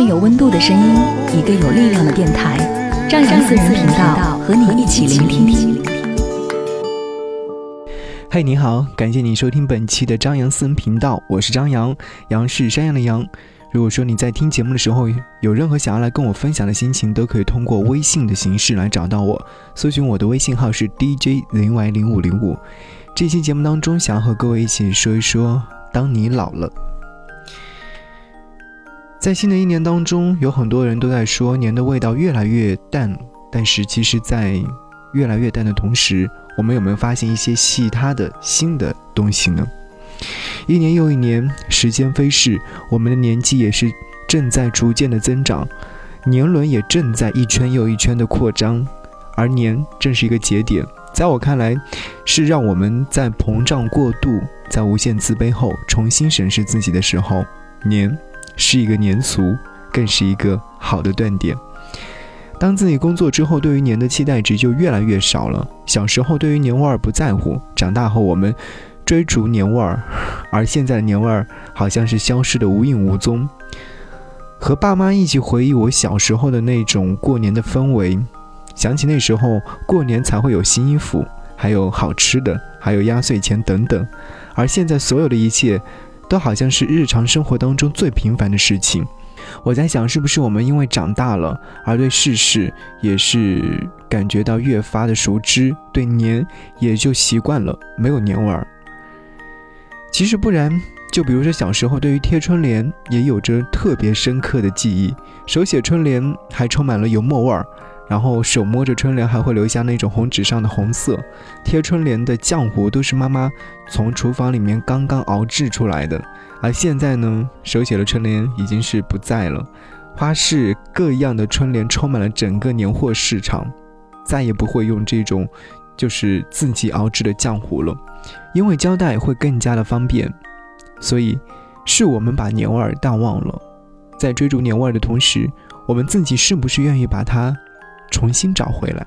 份有温度的声音，一个有力量的电台，张扬私人频道和你一起聆听。嘿，你好，感谢你收听本期的张扬私人频道，我是张扬，杨是山羊的羊。如果说你在听节目的时候有任何想要来跟我分享的心情，都可以通过微信的形式来找到我，搜寻我的微信号是 DJ 零 Y 零五零五。这期节目当中，想要和各位一起说一说，当你老了。在新的一年当中，有很多人都在说年的味道越来越淡，但是其实，在越来越淡的同时，我们有没有发现一些其他的新的东西呢？一年又一年，时间飞逝，我们的年纪也是正在逐渐的增长，年轮也正在一圈又一圈的扩张，而年正是一个节点，在我看来，是让我们在膨胀过度、在无限自卑后重新审视自己的时候，年。是一个年俗，更是一个好的断点。当自己工作之后，对于年的期待值就越来越少了。小时候对于年味儿不在乎，长大后我们追逐年味儿，而现在的年味儿好像是消失的无影无踪。和爸妈一起回忆我小时候的那种过年的氛围，想起那时候过年才会有新衣服，还有好吃的，还有压岁钱等等，而现在所有的一切。都好像是日常生活当中最平凡的事情。我在想，是不是我们因为长大了，而对世事也是感觉到越发的熟知，对年也就习惯了，没有年味儿。其实不然，就比如说小时候对于贴春联也有着特别深刻的记忆，手写春联还充满了油墨味儿。然后手摸着春联，还会留下那种红纸上的红色。贴春联的浆糊都是妈妈从厨房里面刚刚熬制出来的。而现在呢，手写的春联已经是不在了，花式各样的春联充满了整个年货市场，再也不会用这种就是自己熬制的浆糊了，因为胶带会更加的方便。所以，是我们把年味儿淡忘了。在追逐年味儿的同时，我们自己是不是愿意把它？重新找回来。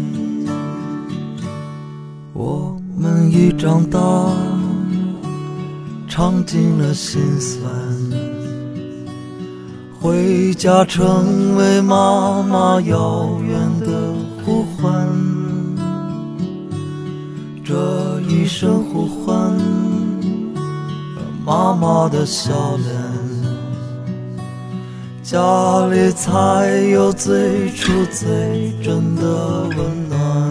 已长大，尝尽了心酸，回家成为妈妈遥远的呼唤。这一声呼唤，妈妈的笑脸，家里才有最初最真的温暖。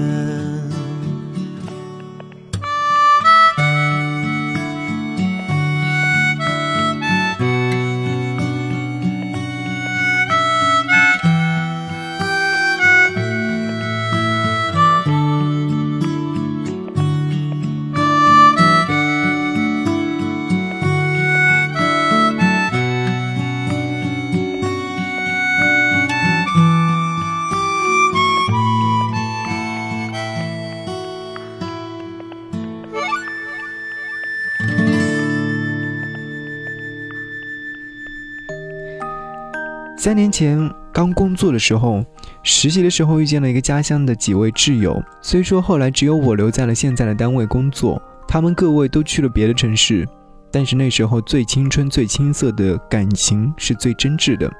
三年前刚工作的时候，实习的时候遇见了一个家乡的几位挚友。虽说后来只有我留在了现在的单位工作，他们各位都去了别的城市，但是那时候最青春、最青涩的感情是最真挚的。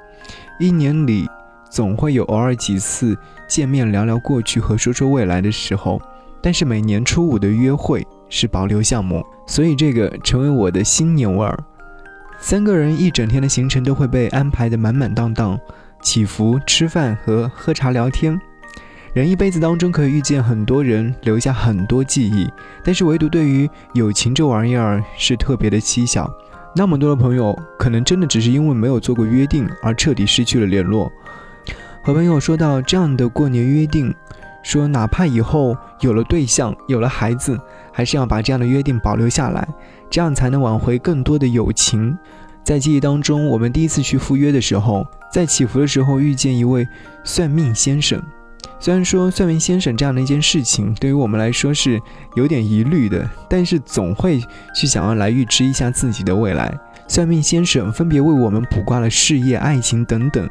一年里总会有偶尔几次见面聊聊过去和说说未来的时候，但是每年初五的约会是保留项目，所以这个成为我的新年味儿。三个人一整天的行程都会被安排得满满当当，起伏、吃饭和喝茶聊天。人一辈子当中可以遇见很多人，留下很多记忆，但是唯独对于友情这玩意儿是特别的蹊跷。那么多的朋友，可能真的只是因为没有做过约定而彻底失去了联络。和朋友说到这样的过年约定，说哪怕以后有了对象、有了孩子，还是要把这样的约定保留下来。这样才能挽回更多的友情。在记忆当中，我们第一次去赴约的时候，在祈福的时候遇见一位算命先生。虽然说算命先生这样的一件事情对于我们来说是有点疑虑的，但是总会去想要来预知一下自己的未来。算命先生分别为我们卜卦了事业、爱情等等。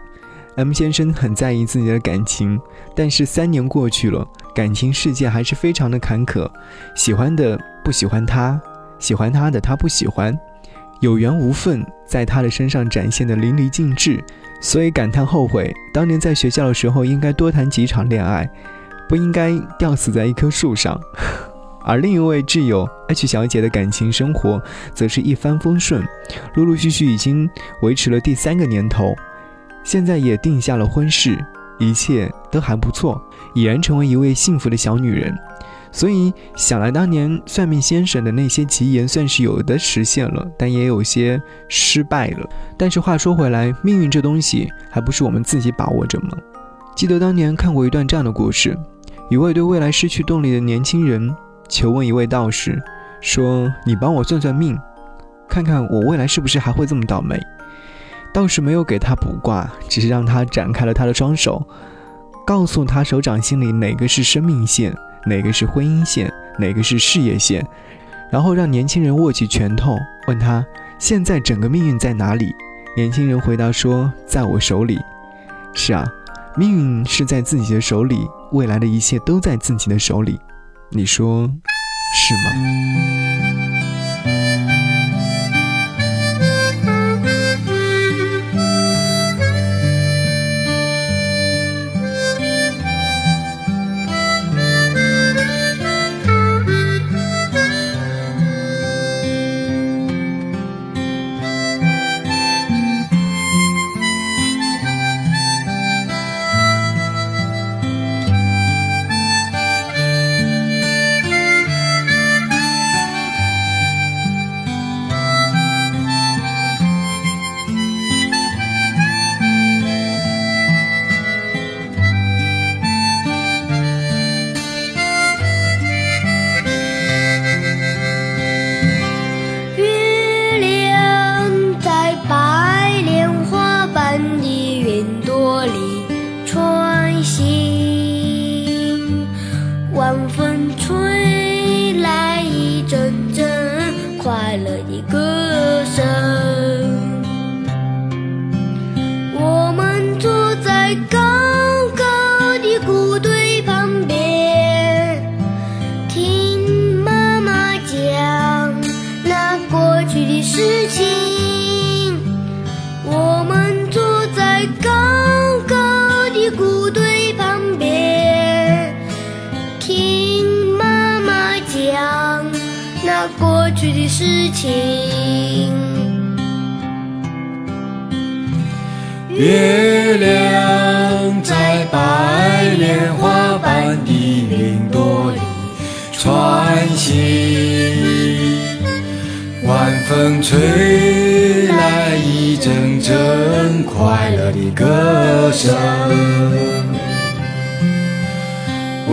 M 先生很在意自己的感情，但是三年过去了，感情世界还是非常的坎坷，喜欢的不喜欢他。喜欢他的他不喜欢，有缘无分在他的身上展现的淋漓尽致，所以感叹后悔当年在学校的时候应该多谈几场恋爱，不应该吊死在一棵树上。而另一位挚友 H 小姐的感情生活则是一帆风顺，陆陆续续已经维持了第三个年头，现在也定下了婚事，一切都还不错，已然成为一位幸福的小女人。所以想来，当年算命先生的那些吉言，算是有的实现了，但也有些失败了。但是话说回来，命运这东西还不是我们自己把握着吗？记得当年看过一段这样的故事：一位对未来失去动力的年轻人求问一位道士，说：“你帮我算算命，看看我未来是不是还会这么倒霉。”道士没有给他卜卦，只是让他展开了他的双手，告诉他手掌心里哪个是生命线。哪个是婚姻线，哪个是事业线？然后让年轻人握起拳头，问他现在整个命运在哪里？年轻人回答说：“在我手里。”是啊，命运是在自己的手里，未来的一切都在自己的手里。你说是吗？去的事情。月亮在白莲花般的云朵里穿行，晚风吹来一阵阵快乐的歌声。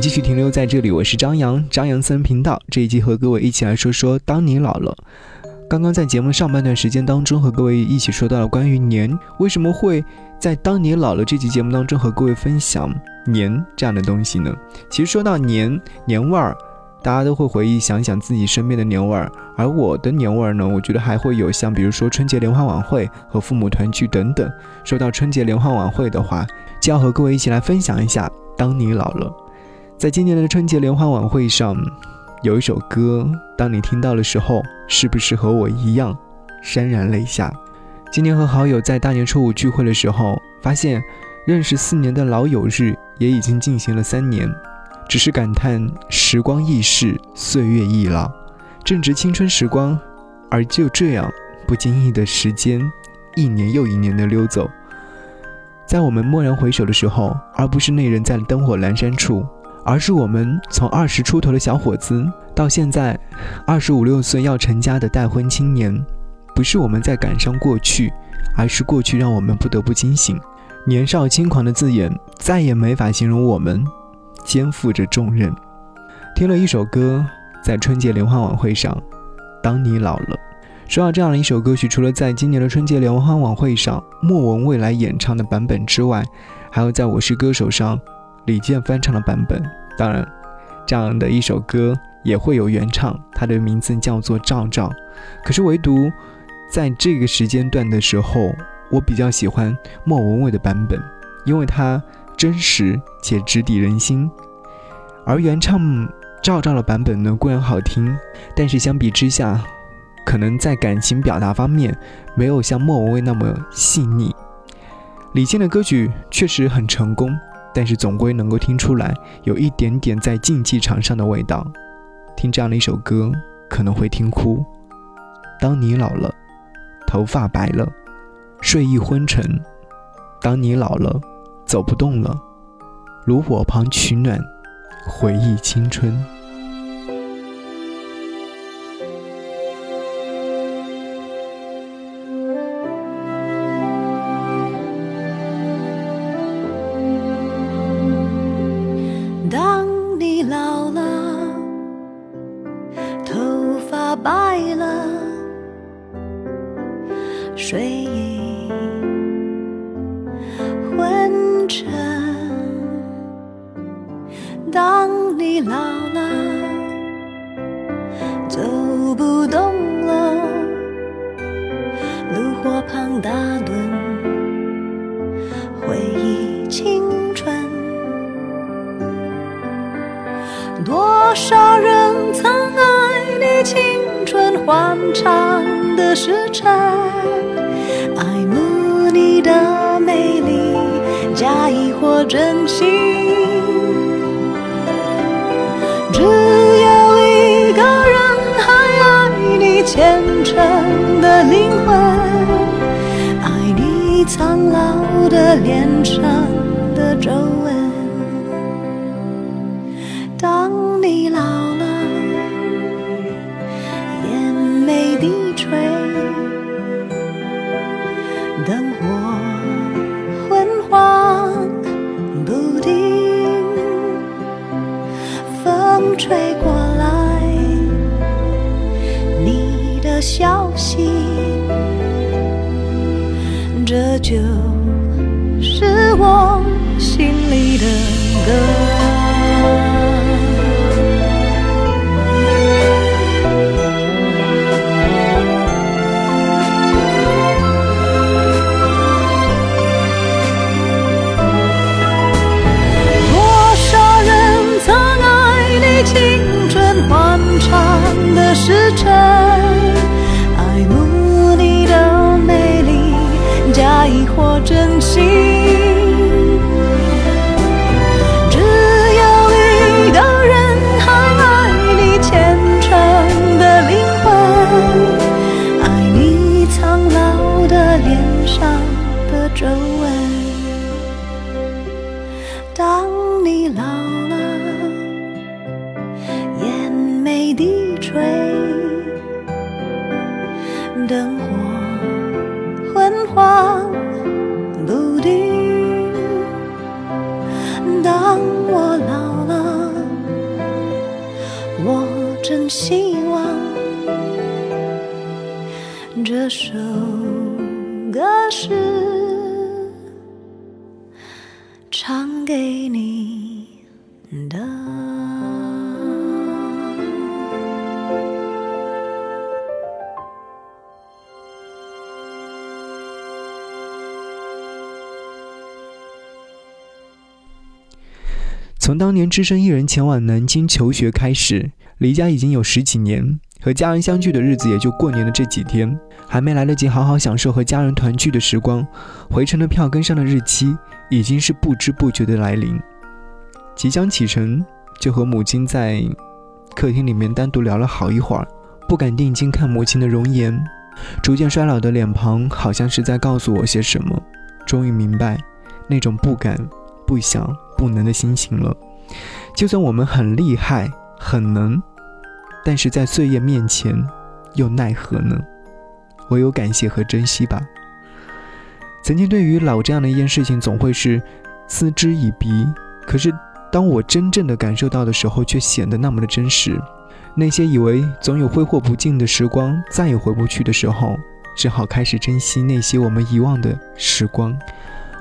继续停留在这里，我是张扬，张扬私人频道。这一集和各位一起来说说，当你老了。刚刚在节目上半段时间当中，和各位一起说到了关于年，为什么会在当你老了这期节目当中和各位分享年这样的东西呢？其实说到年年味儿，大家都会回忆想想自己身边的年味儿，而我的年味儿呢，我觉得还会有像比如说春节联欢晚会和父母团聚等等。说到春节联欢晚会的话，就要和各位一起来分享一下，当你老了。在今年的春节联欢晚会上，有一首歌，当你听到的时候，是不是和我一样潸然泪下？今年和好友在大年初五聚会的时候，发现认识四年的老友日也已经进行了三年，只是感叹时光易逝，岁月易老，正值青春时光，而就这样不经意的时间，一年又一年的溜走，在我们蓦然回首的时候，而不是那人在灯火阑珊处。而是我们从二十出头的小伙子，到现在二十五六岁要成家的待婚青年，不是我们在感伤过去，而是过去让我们不得不惊醒。年少轻狂的字眼，再也没法形容我们肩负着重任。听了一首歌，在春节联欢晚会上，当你老了。说到这样的一首歌曲，除了在今年的春节联欢晚会上莫文蔚来演唱的版本之外，还有在我是歌手上。李健翻唱的版本，当然，这样的一首歌也会有原唱，它的名字叫做《照照》。可是唯独在这个时间段的时候，我比较喜欢莫文蔚的版本，因为它真实且直抵人心。而原唱《照照》的版本呢，固然好听，但是相比之下，可能在感情表达方面没有像莫文蔚那么细腻。李健的歌曲确实很成功。但是总归能够听出来有一点点在竞技场上的味道。听这样的一首歌可能会听哭。当你老了，头发白了，睡意昏沉；当你老了，走不动了，炉火旁取暖，回忆青春。虔诚的灵魂，爱你苍老的脸上的皱纹。畅唱给你的。从当年只身一人前往南京求学开始，离家已经有十几年，和家人相聚的日子也就过年的这几天，还没来得及好好享受和家人团聚的时光，回程的票跟上的日期已经是不知不觉的来临。即将启程，就和母亲在客厅里面单独聊了好一会儿，不敢定睛看母亲的容颜，逐渐衰老的脸庞好像是在告诉我些什么。终于明白那种不敢、不想、不能的心情了。就算我们很厉害、很能，但是在岁月面前，又奈何呢？唯有感谢和珍惜吧。曾经对于老这样的一件事情，总会是嗤之以鼻，可是当我真正的感受到的时候，却显得那么的真实。那些以为总有挥霍不尽的时光，再也回不去的时候，只好开始珍惜那些我们遗忘的时光。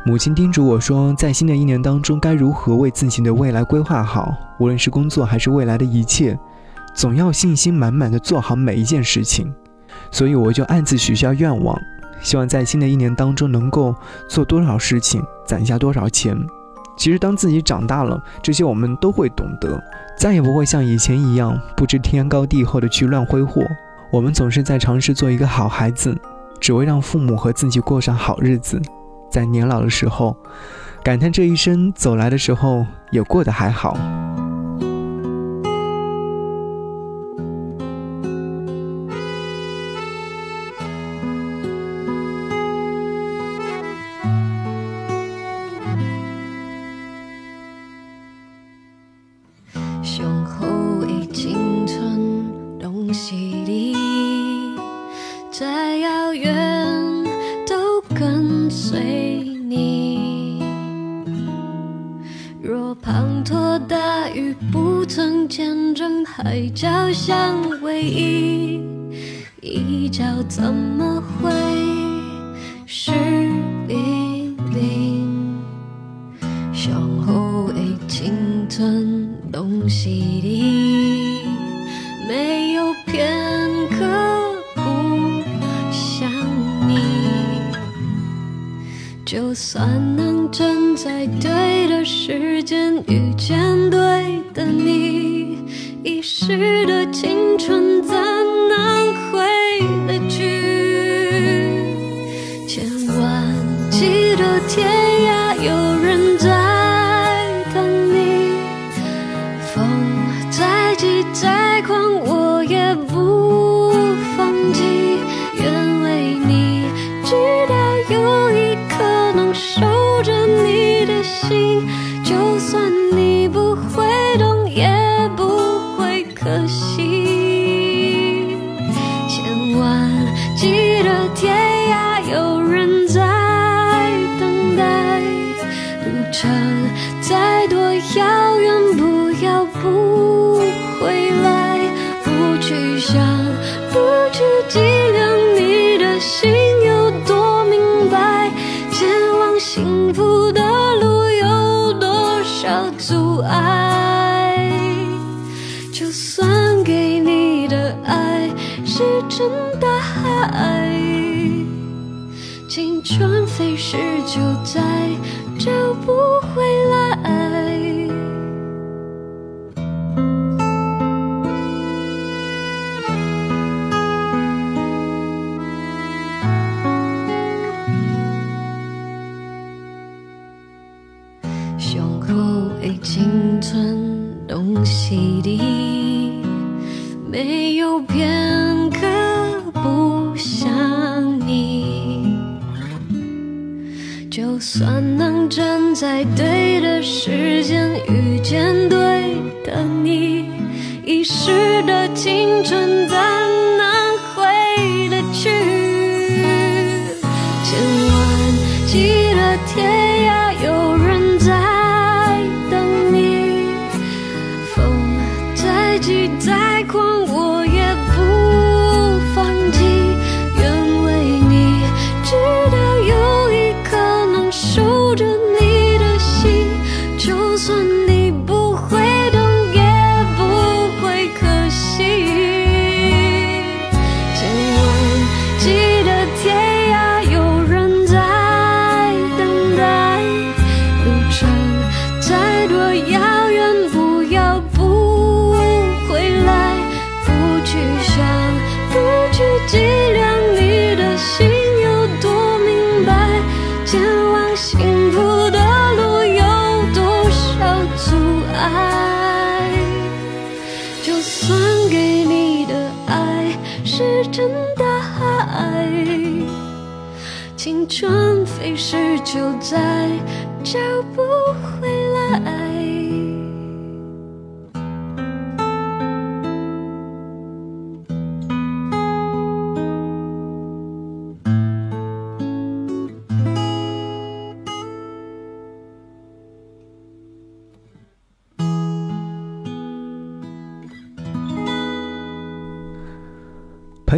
母亲叮嘱我说，在新的一年当中，该如何为自己的未来规划好，无论是工作还是未来的一切，总要信心满满的做好每一件事情。所以我就暗自许下愿望，希望在新的一年当中能够做多少事情，攒下多少钱。其实当自己长大了，这些我们都会懂得，再也不会像以前一样不知天高地厚的去乱挥霍。我们总是在尝试做一个好孩子，只为让父母和自己过上好日子。在年老的时候，感叹这一生走来的时候也过得还好。遇见对的你，遗失的青春幸福的路有多少阻碍。就算给你的爱石沉大海，青春飞逝就再找不回来。是真的爱，青春飞逝就再找不回来。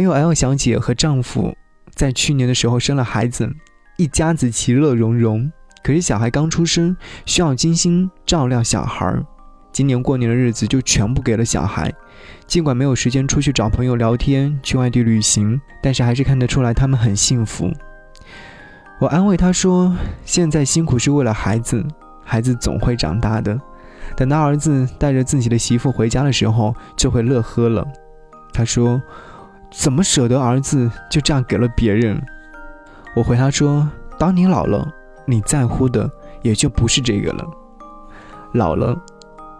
朋友 L 小姐和丈夫在去年的时候生了孩子，一家子其乐融融。可是小孩刚出生，需要精心照料小孩。今年过年的日子就全部给了小孩。尽管没有时间出去找朋友聊天、去外地旅行，但是还是看得出来他们很幸福。我安慰他说：“现在辛苦是为了孩子，孩子总会长大的。等到儿子带着自己的媳妇回家的时候，就会乐呵了。”他说。怎么舍得儿子就这样给了别人？我回他说：“当你老了，你在乎的也就不是这个了。老了，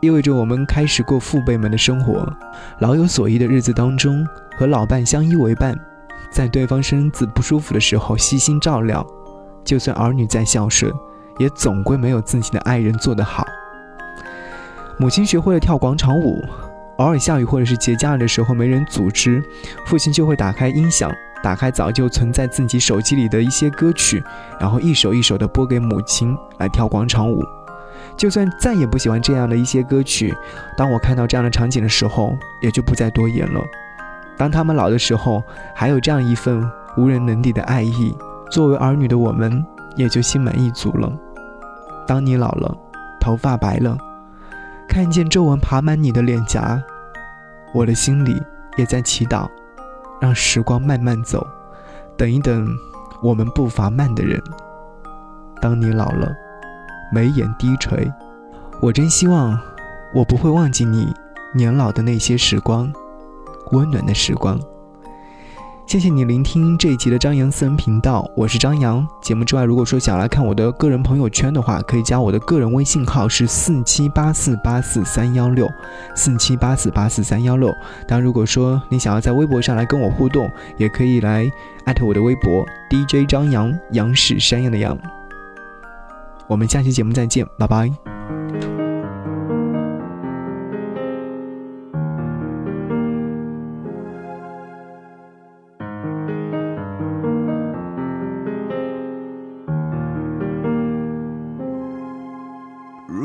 意味着我们开始过父辈们的生活，老有所依的日子当中，和老伴相依为伴，在对方身子不舒服的时候悉心照料。就算儿女再孝顺，也总归没有自己的爱人做得好。母亲学会了跳广场舞。”偶尔下雨或者是节假日的时候没人组织，父亲就会打开音响，打开早就存在自己手机里的一些歌曲，然后一首一首的播给母亲来跳广场舞。就算再也不喜欢这样的一些歌曲，当我看到这样的场景的时候，也就不再多言了。当他们老的时候，还有这样一份无人能敌的爱意，作为儿女的我们也就心满意足了。当你老了，头发白了。看见皱纹爬满你的脸颊，我的心里也在祈祷，让时光慢慢走，等一等我们步伐慢的人。当你老了，眉眼低垂，我真希望我不会忘记你年老的那些时光，温暖的时光。谢谢你聆听这一集的张扬私人频道，我是张扬。节目之外，如果说想来看我的个人朋友圈的话，可以加我的个人微信号是四七八四八四三幺六，四七八四八四三幺六。当然，如果说你想要在微博上来跟我互动，也可以来艾特我的微博 DJ 张扬，杨是山羊的羊。我们下期节目再见，拜拜。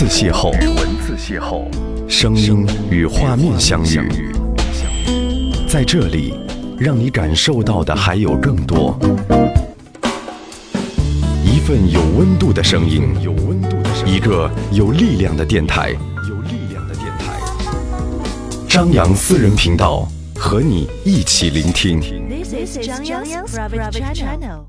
字邂逅，文字邂逅，声音与画面相遇，在这里，让你感受到的还有更多。一份有温度的声音，有温度的声音，一个有力量的电台，有力量的电台。张扬私人频道，和你一起聆听。This is Zhang Yang's private channel.